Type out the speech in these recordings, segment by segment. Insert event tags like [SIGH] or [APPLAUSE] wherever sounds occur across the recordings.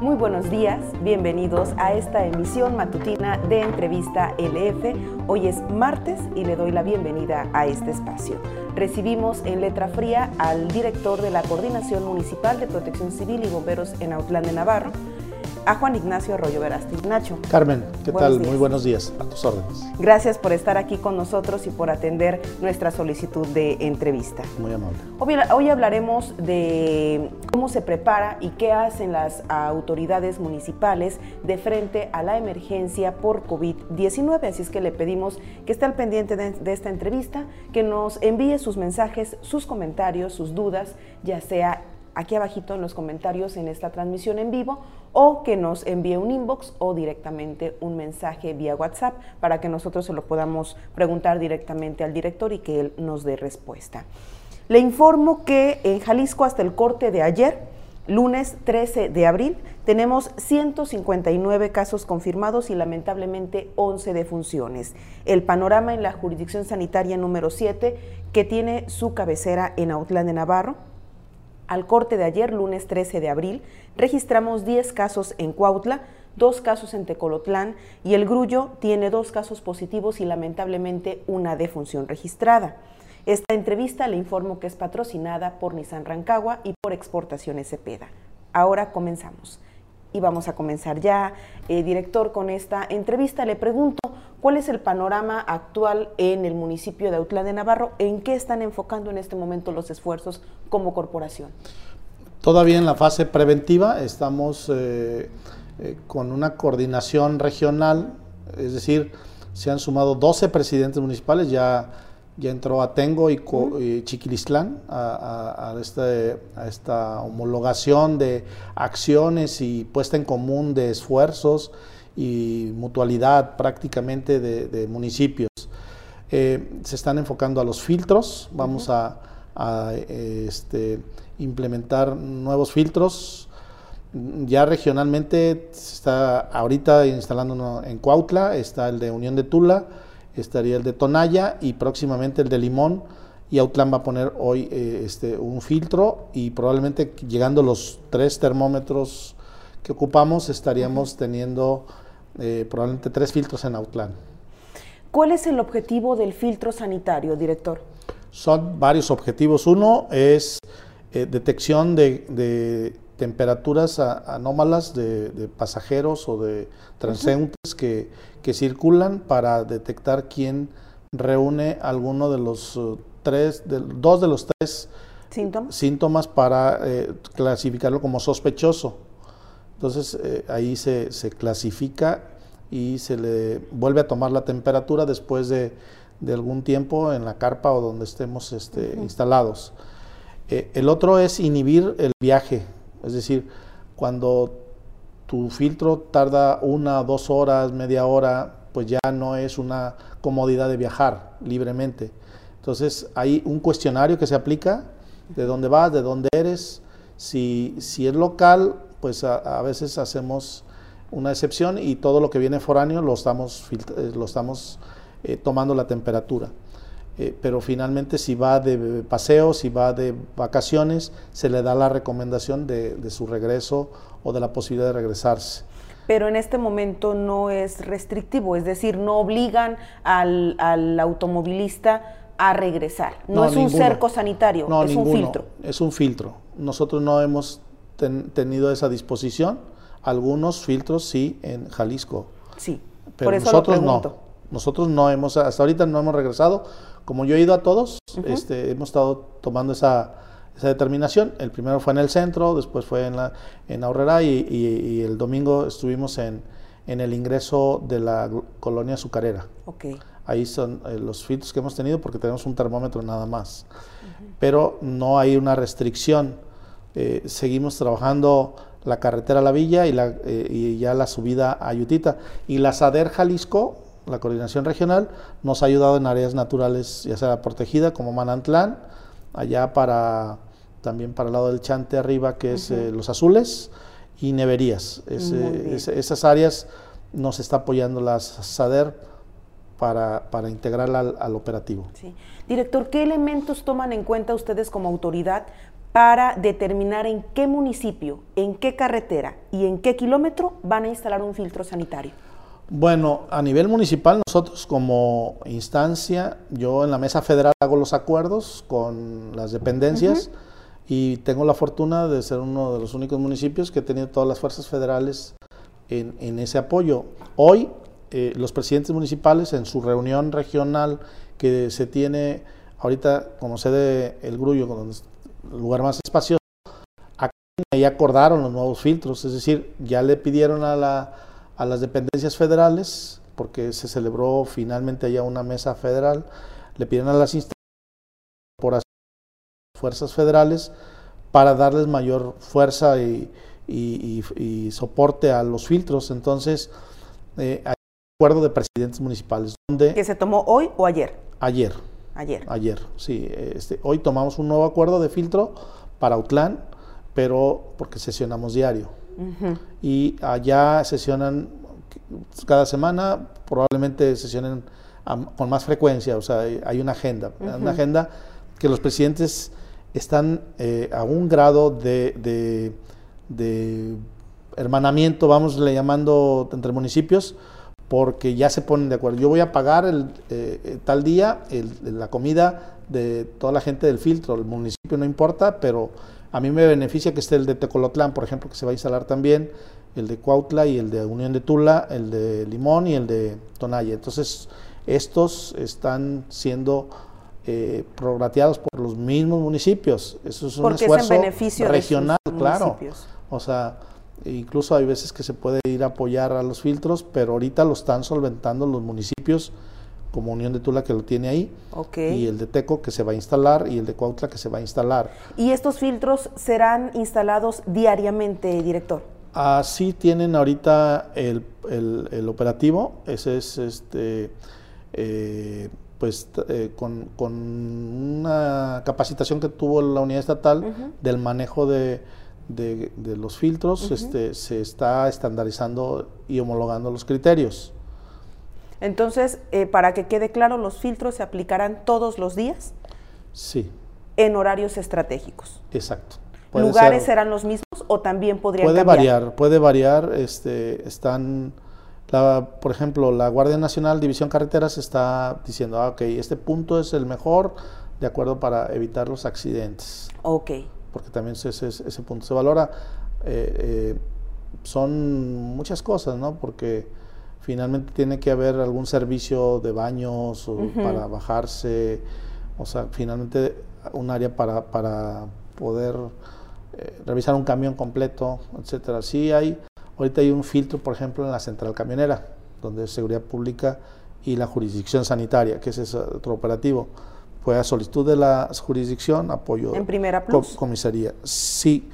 Muy buenos días, bienvenidos a esta emisión matutina de Entrevista LF. Hoy es martes y le doy la bienvenida a este espacio. Recibimos en letra fría al director de la Coordinación Municipal de Protección Civil y Bomberos en Autlán de Navarro, a Juan Ignacio Arroyo Verasti. Nacho. Carmen, ¿qué tal? Muy buenos días, a tus órdenes. Gracias por estar aquí con nosotros y por atender nuestra solicitud de entrevista. Muy amable. Hoy, hoy hablaremos de cómo se prepara y qué hacen las autoridades municipales de frente a la emergencia por COVID-19. Así es que le pedimos que esté al pendiente de, de esta entrevista, que nos envíe sus mensajes, sus comentarios, sus dudas, ya sea aquí abajito en los comentarios en esta transmisión en vivo o que nos envíe un inbox o directamente un mensaje vía WhatsApp para que nosotros se lo podamos preguntar directamente al director y que él nos dé respuesta. Le informo que en Jalisco hasta el corte de ayer, lunes 13 de abril, tenemos 159 casos confirmados y lamentablemente 11 defunciones. El panorama en la jurisdicción sanitaria número 7, que tiene su cabecera en Autlán de Navarro, al corte de ayer, lunes 13 de abril, registramos 10 casos en Cuautla, dos casos en Tecolotlán y el Grullo tiene dos casos positivos y lamentablemente una defunción registrada. Esta entrevista le informo que es patrocinada por Nissan Rancagua y por Exportaciones Cepeda. Ahora comenzamos. Y vamos a comenzar ya, eh, director, con esta entrevista. Le pregunto, ¿cuál es el panorama actual en el municipio de Autlán de Navarro? ¿En qué están enfocando en este momento los esfuerzos como corporación? Todavía en la fase preventiva estamos eh, eh, con una coordinación regional, es decir, se han sumado 12 presidentes municipales, ya ya entró Atengo y, y Chiquilistlán a, este, a, esta homologación de acciones y puesta en común de esfuerzos y mutualidad prácticamente de, municipios. Eh, se están enfocando a los filtros, vamos a, este, implementar nuevos filtros. Ya regionalmente se está ahorita instalando uno en Cuautla, está el de Unión de Tula, estaría el de Tonaya y próximamente el de Limón. Y Autlán va a poner hoy eh, este, un filtro y probablemente llegando los tres termómetros que ocupamos estaríamos teniendo eh, probablemente tres filtros en Autlán. ¿Cuál es el objetivo del filtro sanitario, director? Son varios objetivos. Uno es eh, detección de, temperaturas anómalas de, pasajeros o de transeúntes que que circulan para detectar quién reúne alguno de los uh, tres, de, dos de los tres síntomas, para eh, clasificarlo como sospechoso. Entonces eh, ahí se, clasifica y se le vuelve a tomar la temperatura después de, algún tiempo en la carpa o donde estemos este, instalados. Eh, el otro es inhibir el viaje, es decir, cuando tu filtro tarda una, dos horas, media hora, pues ya no es una comodidad de viajar libremente. Entonces hay un cuestionario que se aplica de dónde vas, de dónde eres. Si, si es local, pues a, veces hacemos una excepción y todo lo que viene foráneo lo estamos, eh, eh, tomando la temperatura. Eh, pero finalmente si va de paseo, si va de vacaciones, se le da la recomendación de, de su regreso o de la posibilidad de regresarse. Pero en este momento no es restrictivo, es decir, no obligan al, al automovilista a regresar. No, es un cerco sanitario, es un filtro. Es un filtro. Nosotros no hemos tenido esa disposición. Algunos filtros sí en Jalisco. Sí, pero por eso nosotros no. Nosotros no hemos, hasta ahorita no hemos regresado. Como yo he ido a todos, este, hemos estado tomando esa, esa determinación. El primero fue en el centro, después fue en, la, en Aurrera y, el domingo estuvimos en, en, el ingreso de la colonia azucarera. Okay. Ahí son eh, los filtros que hemos tenido porque tenemos un termómetro nada más. Pero no hay una restricción. Eh, seguimos trabajando la carretera a la villa y, la, eh, y ya la subida a Yutita. Y la SADER Jalisco, la coordinación regional, nos ha ayudado en áreas naturales, ya sea protegida como Manantlán, allá para también para el lado del Chante arriba, que es eh, Los Azules, y Neverías. Eh, esas áreas nos está apoyando la SADER para, para integrarla al, operativo. Director, ¿qué elementos toman en cuenta ustedes como autoridad para determinar en qué municipio, en qué carretera y en qué kilómetro van a instalar un filtro sanitario? Bueno, a nivel municipal nosotros como instancia, yo en la mesa federal hago los acuerdos con las dependencias y tengo la fortuna de ser uno de los únicos municipios que he tenido todas las fuerzas federales en, ese apoyo. Hoy eh, los presidentes municipales en su reunión regional que se tiene ahorita como sede el Grullo, con el lugar más espacioso, ya acordaron los nuevos filtros, es decir, ya le pidieron a la a las dependencias federales, porque se celebró finalmente allá una mesa federal, le piden a las por fuerzas federales para darles mayor fuerza y, soporte a los filtros. Entonces, eh, hay un acuerdo de presidentes municipales. Donde ¿Que se tomó hoy o ayer? Ayer. Ayer. Ayer, sí. Este, hoy tomamos un nuevo acuerdo de filtro para Autlán, pero porque sesionamos diario. Y allá sesionan cada semana, probablemente sesionen con más frecuencia, o sea, hay una agenda, una agenda que los presidentes están eh, a un grado de, de, hermanamiento, vamos le llamando entre municipios, porque ya se ponen de acuerdo. Yo voy a pagar el, eh, tal día la comida de toda la gente del filtro, el municipio no importa, pero a mí me beneficia que esté el de Tecolotlán, por ejemplo, que se va a instalar también, el de Cuautla y el de Unión de Tula, el de Limón y el de Tonaya. Entonces, estos están siendo eh, prograteados por los mismos municipios. Eso es un esfuerzo regional, claro. O sea, incluso hay veces que se puede ir a apoyar a los filtros, pero ahorita lo están solventando los municipios como Unión de Tula que lo tiene ahí, y el de Teco que se va a instalar y el de Cuautla que se va a instalar. ¿Y estos filtros serán instalados diariamente, director? Así tienen ahorita el, el, operativo, ese es este, eh, pues eh, con, con, una capacitación que tuvo la unidad estatal del manejo de, de, los filtros, este, se está estandarizando y homologando los criterios. Entonces, eh, para que quede claro, los filtros se aplicarán todos los días. Sí. En horarios estratégicos. Exacto. ¿Lugares serán los mismos o también podrían puede variar, puede variar. Este, están, por ejemplo, la Guardia Nacional División Carreteras está diciendo, ah, ok, este punto es el mejor de acuerdo para evitar los accidentes. Ok. Porque también ese, ese punto se valora. Eh, eh, son muchas cosas, ¿no? Porque finalmente tiene que haber algún servicio de baños o para bajarse, o sea, finalmente un área para, para poder eh, revisar un camión completo, etcétera. Sí hay, ahorita hay un filtro, por ejemplo, en la central camionera, donde es seguridad pública y la jurisdicción sanitaria, que es otro operativo. Fue a solicitud de la jurisdicción, apoyo en primera plus. comisaría. Sí,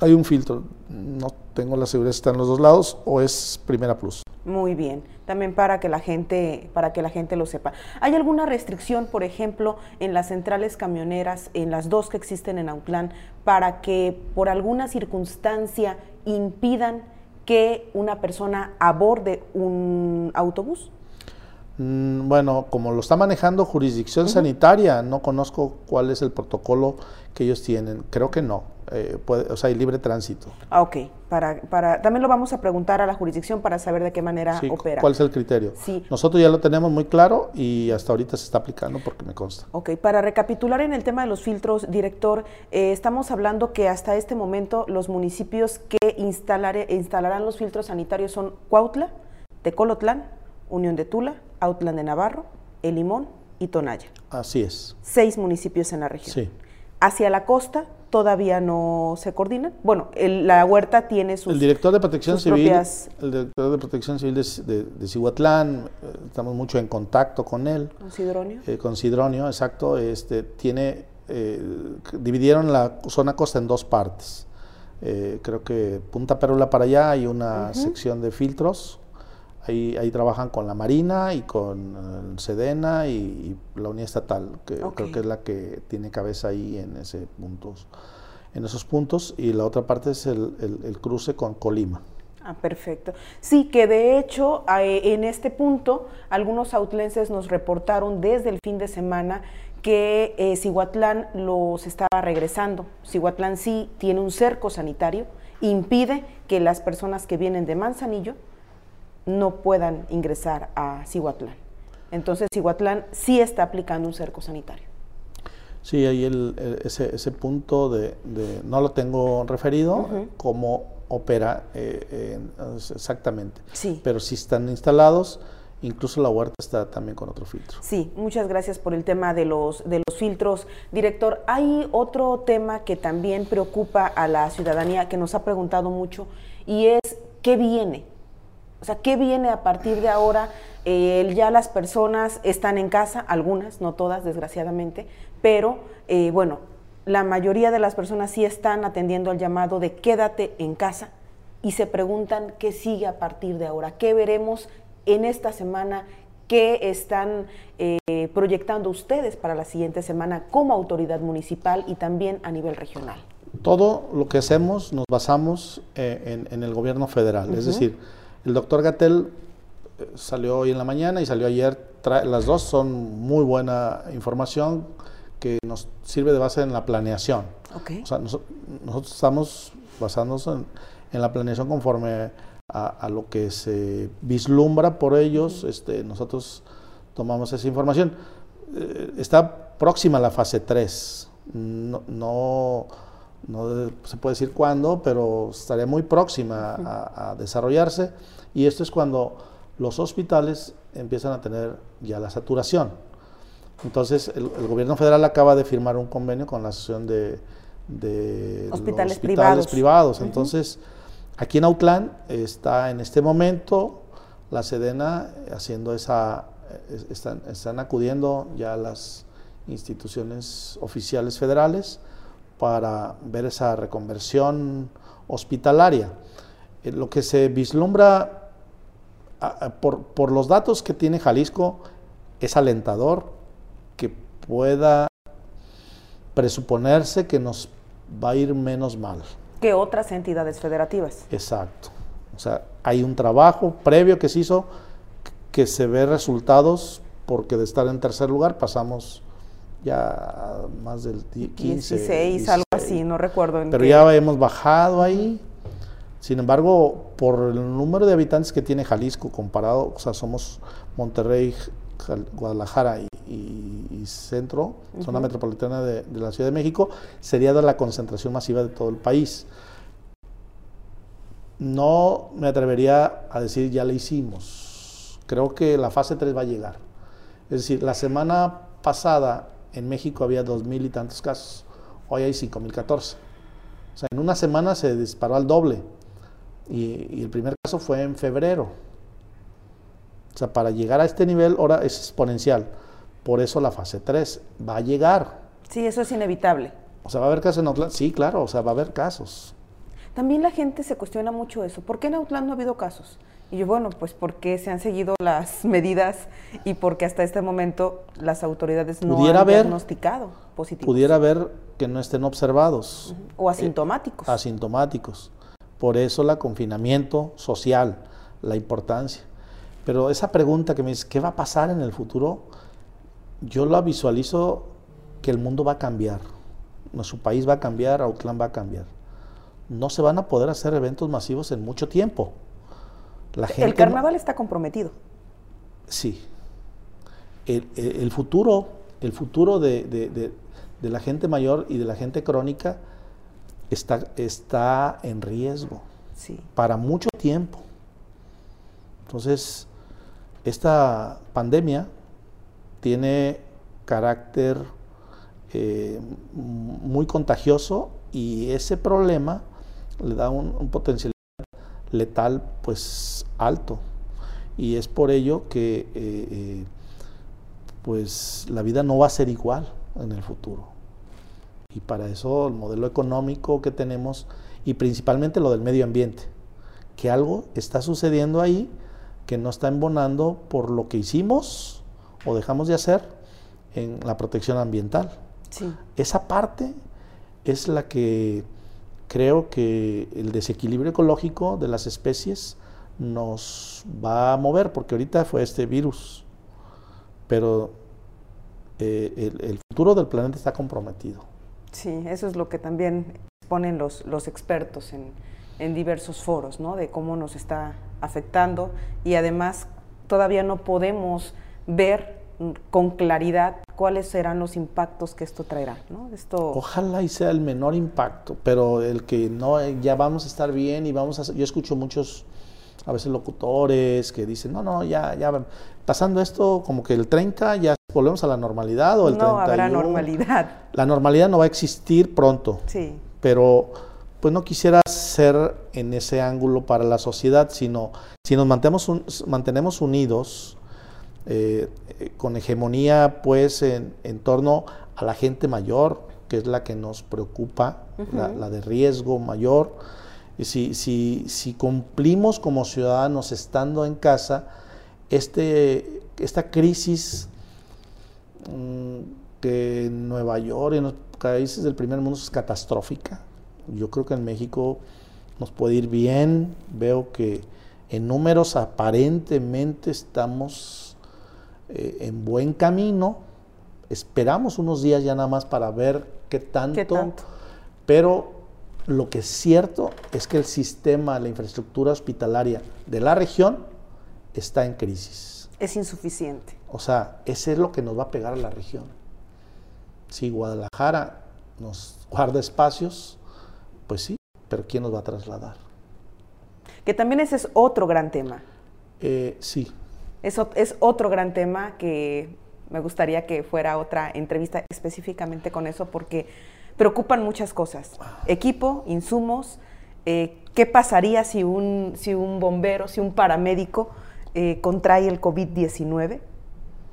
hay un filtro, no tengo la seguridad si está en los dos lados o es primera plus. Muy bien, también para que la gente, para que la gente lo sepa. ¿Hay alguna restricción, por ejemplo, en las centrales camioneras, en las dos que existen en Autlán, para que por alguna circunstancia impidan que una persona aborde un autobús? Mm, bueno, como lo está manejando jurisdicción sanitaria, no conozco cuál es el protocolo que ellos tienen. Creo que no. Eh, puede, o sea, hay libre tránsito. Ah, ok. Para, para, también lo vamos a preguntar a la jurisdicción para saber de qué manera opera. ¿Cuál es el criterio? Sí. Nosotros ya lo tenemos muy claro y hasta ahorita se está aplicando porque me consta. Ok. Para recapitular en el tema de los filtros, director, eh, estamos hablando que hasta este momento los municipios que instalarán los filtros sanitarios son Cuautla, Tecolotlán, Unión de Tula, Autlán de Navarro, El Limón y Tonaya. Así es. Seis municipios en la región. Sí. Hacia la costa todavía no se coordinan. Bueno, la huerta tiene sus El director de Protección Civil, el director de Protección Civil de, de, Cihuatlán, eh, estamos mucho en contacto con él. ¿Con Sidronio? Eh, con Sidronio, exacto. Este, tiene, eh, dividieron la zona costa en dos partes. creo que Punta Perula para allá hay una sección de filtros Ahí, ahí trabajan con la Marina y con Sedena y, la Unidad Estatal, que creo que es la que tiene cabeza ahí en, ese puntos, en esos puntos, y la otra parte es el, el, cruce con Colima. Ah, perfecto. Sí, que de hecho en este punto algunos outlenses nos reportaron desde el fin de semana que eh, Cihuatlán los estaba regresando. Cihuatlán sí tiene un cerco sanitario, impide que las personas que vienen de Manzanillo no puedan ingresar a Cihuatlán. Entonces, Cihuatlán sí está aplicando un cerco sanitario. Sí, ahí el, ese, punto de, no lo tengo referido, cómo opera eh, exactamente. Sí. Pero sí están instalados, incluso la huerta está también con otro filtro. Sí, muchas gracias por el tema de los, de los filtros. Director, hay otro tema que también preocupa a la ciudadanía, que nos ha preguntado mucho, y es qué viene. O sea, ¿qué viene a partir de ahora? Eh, ya las personas están en casa, algunas, no todas, desgraciadamente, pero eh, bueno, la mayoría de las personas sí están atendiendo al llamado de quédate en casa y se preguntan qué sigue a partir de ahora, qué veremos en esta semana, qué están eh, proyectando ustedes para la siguiente semana como autoridad municipal y también a nivel regional. Todo lo que hacemos nos basamos eh, en, el gobierno federal, es decir, el doctor Gatel salió hoy en la mañana y salió ayer, las dos son muy buena información que nos sirve de base en la planeación. Okay. O sea, nosotros estamos basándonos en, la planeación conforme a, lo que se vislumbra por ellos. este, nosotros tomamos esa información. Eh, está próxima la fase 3. No, no, se puede decir cuándo, pero estaría muy próxima a desarrollarse. Y esto es cuando los hospitales empiezan a tener ya la saturación. Entonces, el, gobierno federal acaba de firmar un convenio con la Asociación de, hospitales, privados. Entonces, aquí en Autlán está en este momento la Sedena haciendo esa, están, están acudiendo ya las instituciones oficiales federales para ver esa reconversión hospitalaria. Eh, lo que se vislumbra por, por los datos que tiene Jalisco es alentador que pueda presuponerse que nos va a ir menos mal. Que otras entidades federativas. Exacto. O sea, hay un trabajo previo que se hizo que se ve resultados porque de estar en tercer lugar pasamos ya más del 15. 16, algo así, no recuerdo. Pero ya hemos bajado ahí. Sin embargo, por el número de habitantes que tiene Jalisco comparado, o sea, somos Monterrey, Guadalajara y, centro, zona metropolitana de, la Ciudad de México, sería de la concentración masiva de todo el país. No me atrevería a decir ya la hicimos. Creo que la fase 3 va a llegar. Es decir, la semana pasada en México había dos mil y tantos casos, hoy hay cinco mil catorce. O sea, en una semana se disparó al doble. y el primer caso fue en febrero. O sea, para llegar a este nivel ahora es exponencial. Por eso la fase 3 va a llegar. Sí, eso es inevitable. O sea, va a haber casos en Outland. Sí, claro, o sea, va a haber casos. También la gente se cuestiona mucho eso. ¿Por qué en Outland no ha habido casos? Y yo, bueno, pues porque se han seguido las [LAUGHS] medidas y porque hasta este momento las autoridades no han diagnosticado positivos. Pudiera haber que no estén observados. O asintomáticos. asintomáticos. Por eso el confinamiento social, la importancia. Pero esa pregunta que me dice, ¿qué va a pasar en el futuro? Yo la visualizo que el mundo va a cambiar. Nuestro país va a cambiar, Autlán va a cambiar. No se van a poder hacer eventos masivos en mucho tiempo. La gente el carnaval está comprometido. Sí. El, futuro, el futuro de, la gente mayor y de la gente crónica está, está en riesgo. Sí. Para mucho tiempo. Entonces, esta pandemia tiene carácter eh, muy contagioso y ese problema le da un, potencial letal pues alto. Y es por ello que eh, eh, pues la vida no va a ser igual en el futuro. Y para eso el modelo económico que tenemos y principalmente lo del medio ambiente que algo está sucediendo ahí que no está embonando por lo que hicimos o dejamos de hacer en la protección ambiental. Esa parte es la que creo que el desequilibrio ecológico de las especies nos va a mover, porque ahorita fue este virus, pero eh, el, futuro del planeta está comprometido. Sí, eso es lo que también exponen los, expertos en, en diversos foros, ¿no? De cómo nos está afectando y además todavía no podemos ver con claridad cuáles serán los impactos que esto traerá. ¿no? Esto... Ojalá y sea el menor impacto, pero el que no, ya vamos a estar bien y vamos a... Yo escucho muchos, a veces locutores que dicen, no, no, ya, ya, pasando esto, como que el 30 ya volvemos a la normalidad o el no habrá normalidad. La normalidad no va a existir pronto. Sí. Pero pues no quisiera ser en ese ángulo para la sociedad, sino si nos mantenemos, mantenemos unidos, eh, con hegemonía pues en, torno a la gente mayor, que es la que nos preocupa, la, de riesgo mayor. Y si, si, si, cumplimos como ciudadanos estando en casa, este, esta crisis mm, que en Nueva York y en los países del primer mundo es catastrófica. Yo creo que en México nos puede ir bien. Veo que en números aparentemente estamos eh, en buen camino. Esperamos unos días ya nada más para ver qué tanto, Pero lo que es cierto es que el sistema, la infraestructura hospitalaria de la región está en crisis. Es insuficiente. O sea, ese es lo que nos va a pegar a la región. Si Guadalajara nos guarda espacios, pues sí, pero ¿quién nos va a trasladar? Que también ese es otro gran tema. Eh, sí. Eso es otro gran tema que me gustaría que fuera otra entrevista específicamente con eso porque preocupan muchas cosas. Equipo, insumos, eh, qué pasaría si un, si un bombero, si un paramédico eh, contrae el COVID-19,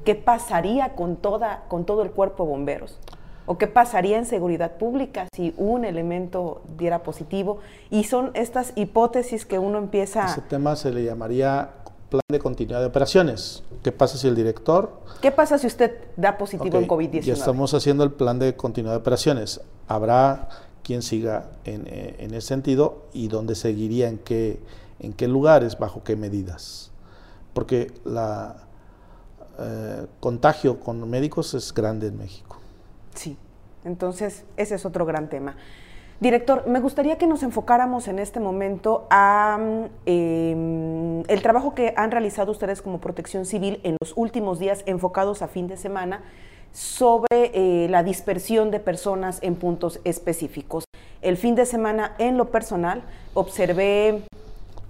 qué pasaría con, toda, con todo el cuerpo de bomberos. ¿O qué pasaría en seguridad pública si un elemento diera positivo? Y son estas hipótesis que uno empieza... Ese tema se le llamaría plan de continuidad de operaciones. ¿Qué pasa si el director... ¿Qué pasa si usted da positivo en COVID-19? Ya estamos haciendo el plan de continuidad de operaciones. Habrá quien siga en, eh, ese sentido y dónde seguiría, en qué, en qué lugares, bajo qué medidas. Porque la eh, contagio con médicos es grande en México. Sí, entonces ese es otro gran tema. Director, me gustaría que nos enfocáramos en este momento a em, el trabajo que han realizado ustedes como Protección Civil en los últimos días enfocados a fin de semana sobre eh, la dispersión de personas en puntos específicos. El fin de semana, en lo personal, observé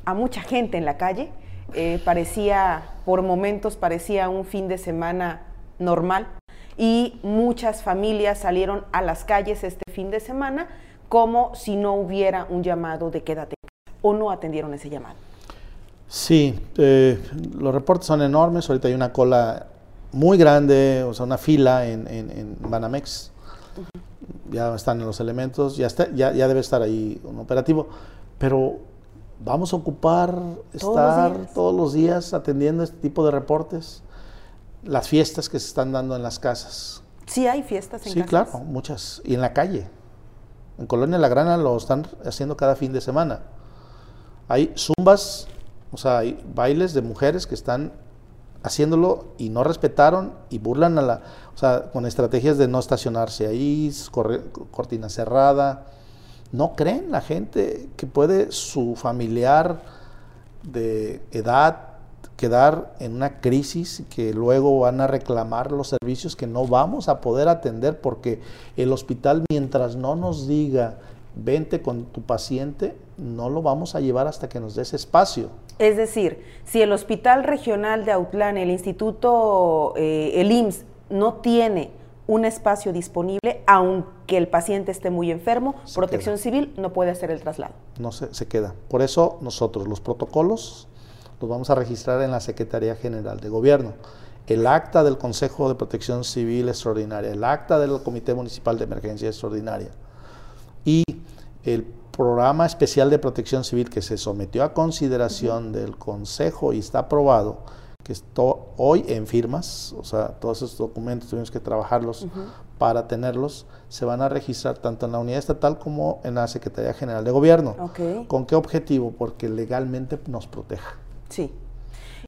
a mucha gente en la calle. Eh, parecía, por momentos, parecía un fin de semana normal y muchas familias salieron a las calles este fin de semana como si no hubiera un llamado de quédate o no atendieron ese llamado. Sí, eh, los reportes son enormes, ahorita hay una cola muy grande, o sea, una fila en, en, Banamex, ya están en los elementos, ya, está, ya, ya debe estar ahí un operativo, pero vamos a ocupar estar todos los días atendiendo este tipo de reportes las fiestas que se están dando en las casas. Sí, hay fiestas en sí, casas. Sí, claro, muchas. Y en la calle. En Colonia La Grana lo están haciendo cada fin de semana. Hay zumbas, o sea, hay bailes de mujeres que están haciéndolo y no respetaron y burlan a la, o sea, con estrategias de no estacionarse ahí, cortina cerrada. No creen la gente que puede su familiar de edad quedar en una crisis que luego van a reclamar los servicios que no vamos a poder atender porque el hospital mientras no nos diga vente con tu paciente, no lo vamos a llevar hasta que nos des espacio. Es decir, si el Hospital Regional de Autlán, el Instituto, eh, el IMSS, no tiene un espacio disponible, aunque el paciente esté muy enfermo, Protección Civil no puede hacer el traslado. No se, se queda. Por eso nosotros, los protocolos los vamos a registrar en la Secretaría General de Gobierno. El acta del Consejo de Protección Civil Extraordinaria, el acta del Comité Municipal de Emergencia Extraordinaria y el programa especial de protección civil que se sometió a consideración del Consejo y está aprobado, que está hoy en firmas, o sea, todos esos documentos tuvimos que trabajarlos para tenerlos, se van a registrar tanto en la unidad estatal como en la Secretaría General de Gobierno. ¿Con qué objetivo? Porque legalmente nos proteja. Sí.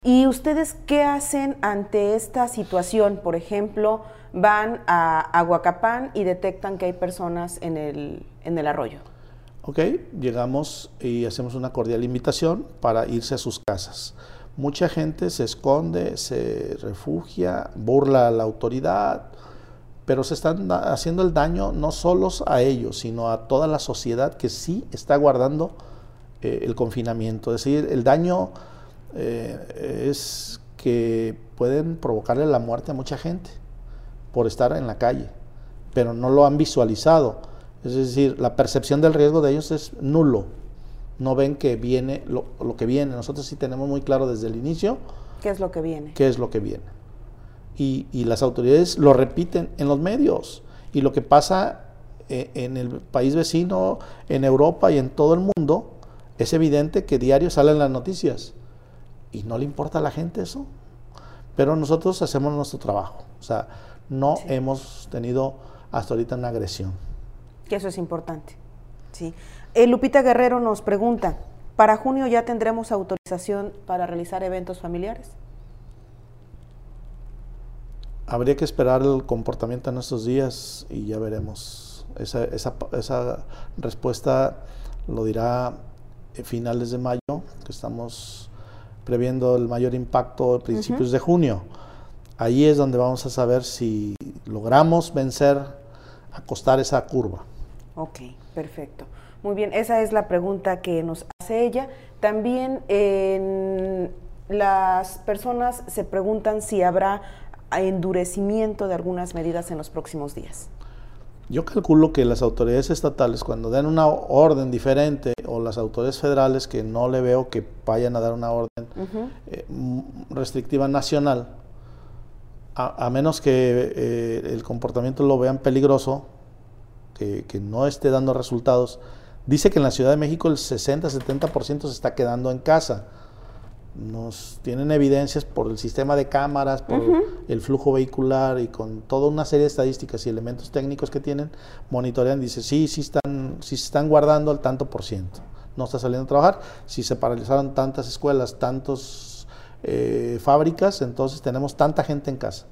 ¿Y ustedes qué hacen ante esta situación? Por ejemplo, van a Aguacapán y detectan que hay personas en el, en el arroyo. Ok, llegamos y hacemos una cordial invitación para irse a sus casas. Mucha gente se esconde, se refugia, burla a la autoridad, pero se están haciendo el daño no solo a ellos, sino a toda la sociedad que sí está guardando eh, el confinamiento. Es decir, el daño eh, es que pueden provocarle la muerte a mucha gente por estar en la calle, pero no lo han visualizado. Es decir, la percepción del riesgo de ellos es nulo. No ven que viene lo, que viene. Nosotros sí tenemos muy claro desde el inicio. ¿Qué es lo que viene? ¿Qué es lo que viene? Y, las autoridades lo repiten en los medios. Y lo que pasa eh, en el país vecino, en Europa y en todo el mundo, es evidente que diario salen las noticias. Y no le importa a la gente eso. Pero nosotros hacemos nuestro trabajo. O sea, no hemos tenido hasta ahorita una agresión. Que eso es importante. Sí. Eh, Lupita Guerrero nos pregunta, ¿para junio ya tendremos autorización para realizar eventos familiares? Habría que esperar el comportamiento en estos días y ya veremos. Esa, esa, esa respuesta lo dirá finales de mayo, que estamos previendo el mayor impacto a principios de junio. Ahí es donde vamos a saber si logramos vencer, acostar esa curva. Ok, perfecto. Muy bien, esa es la pregunta que nos hace ella. También las personas se preguntan si habrá endurecimiento de algunas medidas en los próximos días. Yo calculo que las autoridades estatales, cuando den una orden diferente, o las autoridades federales, que no le veo que vayan a dar una orden eh, restrictiva nacional, a, menos que eh, el comportamiento lo vean peligroso, que, no esté dando resultados, dice que en la Ciudad de México el 60-70% se está quedando en casa. Nos tienen evidencias por el sistema de cámaras, por el flujo vehicular y con toda una serie de estadísticas y elementos técnicos que tienen, monitorean, dice, sí, sí están, sí se están guardando al tanto por ciento. No está saliendo a trabajar. Si se paralizaron tantas escuelas, tantos eh, fábricas, entonces tenemos tanta gente en casa.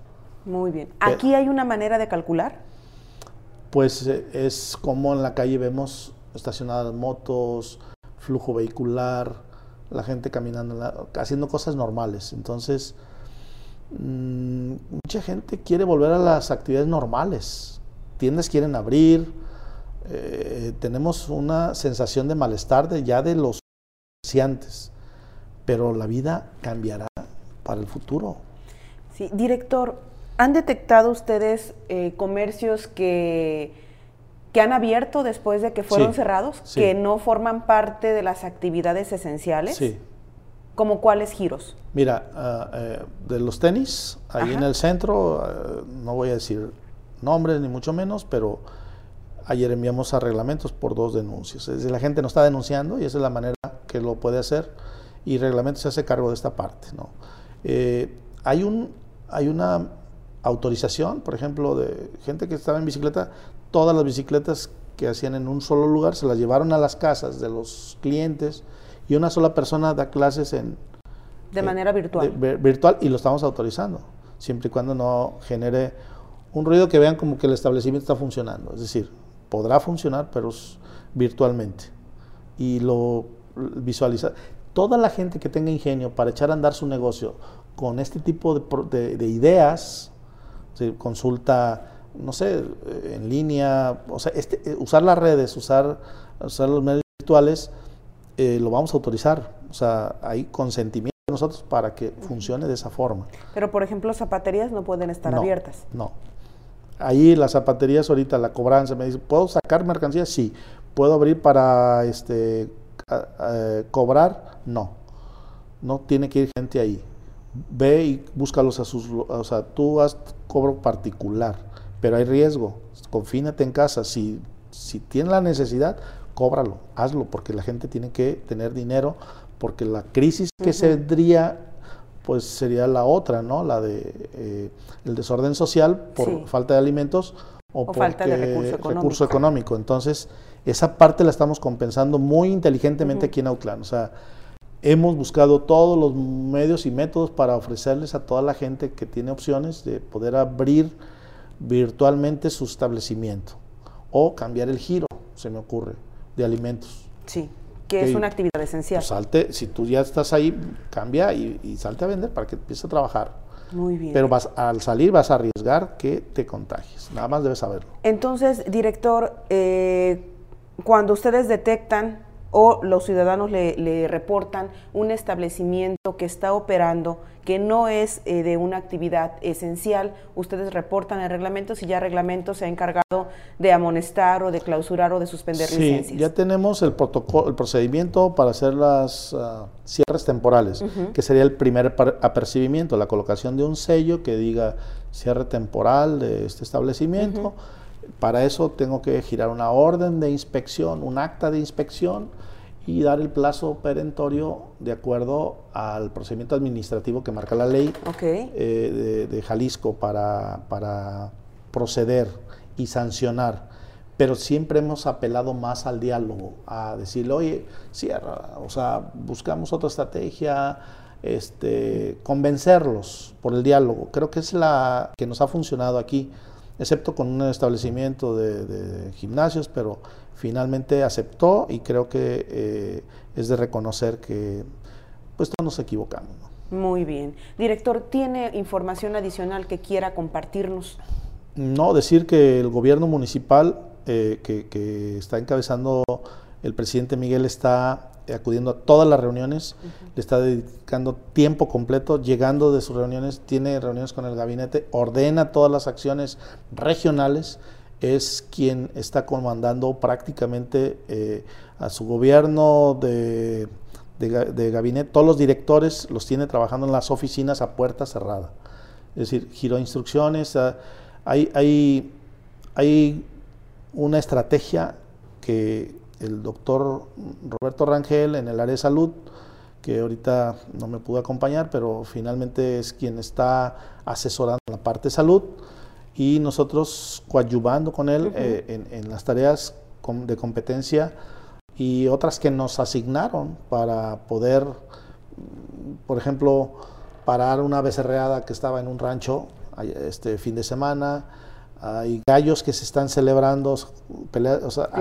Muy bien. ¿Aquí hay una manera de calcular? Pues eh, es como en la calle vemos estacionadas motos, flujo vehicular, la gente caminando, haciendo cosas normales. Entonces, mm, mucha gente quiere volver a las actividades normales. Tiendas quieren abrir. Eh, tenemos una sensación de malestar de ya de los comerciantes pero la vida cambiará para el futuro. Sí, director, ¿han detectado ustedes eh, comercios que, que han abierto después de que fueron cerrados, que no forman parte de las actividades esenciales? Sí. ¿Como cuáles giros? Mira, eh, de los tenis, ahí en el centro, ah, no voy a decir nombres ni mucho menos, pero ayer enviamos arreglamentos por dos denuncias. Es decir, la gente no está denunciando y esa es la manera que lo puede hacer y reglamento se hace cargo de esta parte. ¿no? Eh, hay, un, hay una autorización, por ejemplo, de gente que estaba en bicicleta, todas las bicicletas que hacían en un solo lugar se las llevaron a las casas de los clientes y una sola persona da clases en... De manera virtual. virtual y lo estamos autorizando, siempre y cuando no genere un ruido que vean como que el establecimiento está funcionando. Es decir, podrá funcionar, pero virtualmente. Y lo visualiza toda la gente que tenga ingenio para echar a andar su negocio con este tipo de, ideas, consulta, no sé, en línea, o sea, este, eh, usar las redes, usar, usar los medios virtuales, eh, lo vamos a autorizar. O sea, hay consentimiento de nosotros para que funcione de esa forma. Pero, por ejemplo, zapaterías no pueden estar abiertas. No. Ahí las zapaterías ahorita, la cobranza, me dice, ¿puedo sacar mercancía? Sí. ¿Puedo abrir para este cobrar, no. No tiene que ir gente ahí. Ve y búscalos a sus... O sea, tú haz cobro particular, pero hay riesgo. Confínate en casa. Si, si tienes la necesidad, cóbralo, hazlo, porque la gente tiene que tener dinero, porque la crisis que se vendría pues sería la otra, ¿no? La de eh, el desorden social por falta de alimentos o, falta de recurso económico. Entonces, esa parte la estamos compensando muy inteligentemente aquí en Autlán. O sea, hemos buscado todos los medios y métodos para ofrecerles a toda la gente que tiene opciones de poder abrir virtualmente su establecimiento o cambiar el giro, se me ocurre, de alimentos. Sí, que es una actividad esencial. Pues salte, si tú ya estás ahí, cambia y, salte a vender para que empieces a trabajar. Muy bien. Pero vas, al salir vas a arriesgar que te contagies. Nada más debes saberlo. Entonces, director, eh, cuando ustedes detectan o los ciudadanos le, reportan un establecimiento que está operando que no es eh, de una actividad esencial, ustedes reportan el reglamento si ya el reglamento se ha encargado de amonestar o de clausurar o de suspender sí, licencias. Ya tenemos el protocolo, el procedimiento para hacer las ah, cierres temporales, que sería el primer apercibimiento, la colocación de un sello que diga cierre temporal de este establecimiento. Para eso tengo que girar una orden de inspección, un acta de inspección y dar el plazo perentorio de acuerdo al procedimiento administrativo que marca la ley eh, de, Jalisco para, para proceder y sancionar. Pero siempre hemos apelado más al diálogo, a decirle, oye, cierra, o sea, buscamos otra estrategia, este, convencerlos por el diálogo. Creo que es la que nos ha funcionado aquí excepto con un establecimiento de, gimnasios, pero finalmente aceptó y creo que eh, es de reconocer que pues todos nos equivocamos. Muy bien. Director, ¿tiene información adicional que quiera compartirnos? No, decir que el gobierno municipal eh, que, está encabezando el presidente Miguel está acudiendo a todas las reuniones, le está dedicando tiempo completo, llegando de sus reuniones, tiene reuniones con el gabinete, ordena todas las acciones regionales, es quien está comandando prácticamente eh, a su gobierno de, gabinete, todos los directores los tiene trabajando en las oficinas a puerta cerrada. Es decir, giró instrucciones, ah, hay, hay, hay una estrategia que el doctor Roberto Rangel en el área de salud, que ahorita no me pudo acompañar, pero finalmente es quien está asesorando la parte de salud. Y nosotros coadyuvando con él eh, en, las tareas de competencia y otras que nos asignaron para poder, por ejemplo, parar una becerreada que estaba en un rancho este fin de semana, hay gallos que se están celebrando a,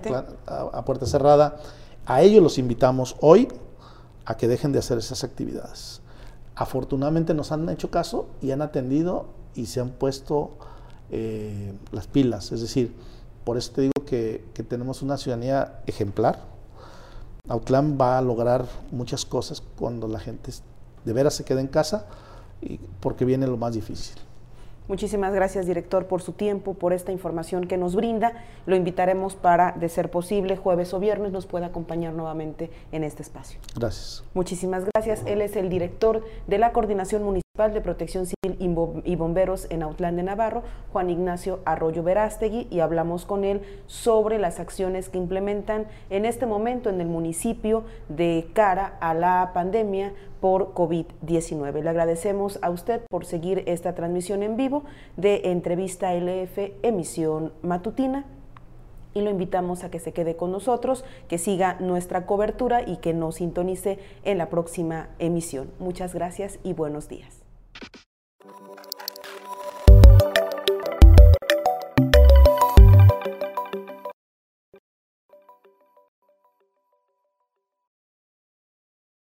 puerta, cerrada. A ellos los invitamos hoy a que dejen de hacer esas actividades. Afortunadamente nos han hecho caso y han atendido y se han puesto eh, las pilas. Es decir, por eso te digo que, que tenemos una ciudadanía ejemplar. Autlán va a lograr muchas cosas cuando la gente de veras se quede en casa y porque viene lo más difícil. Muchísimas gracias, director, por su tiempo, por esta información que nos brinda. Lo invitaremos para, de ser posible, jueves o viernes nos pueda acompañar nuevamente en este espacio. Gracias. Muchísimas gracias. Él es el director de la Coordinación Municipal de Protección Civil y Bomberos en Autlán de Navarro, Juan Ignacio Arroyo Verástegui, y hablamos con él sobre las acciones que implementan en este momento en el municipio de cara a la pandemia por COVID-19. Le agradecemos a usted por seguir esta transmisión en vivo de Entrevista LF, emisión matutina y lo invitamos a que se quede con nosotros, que siga nuestra cobertura y que nos sintonice en la próxima emisión. Muchas gracias y buenos días. Thank you.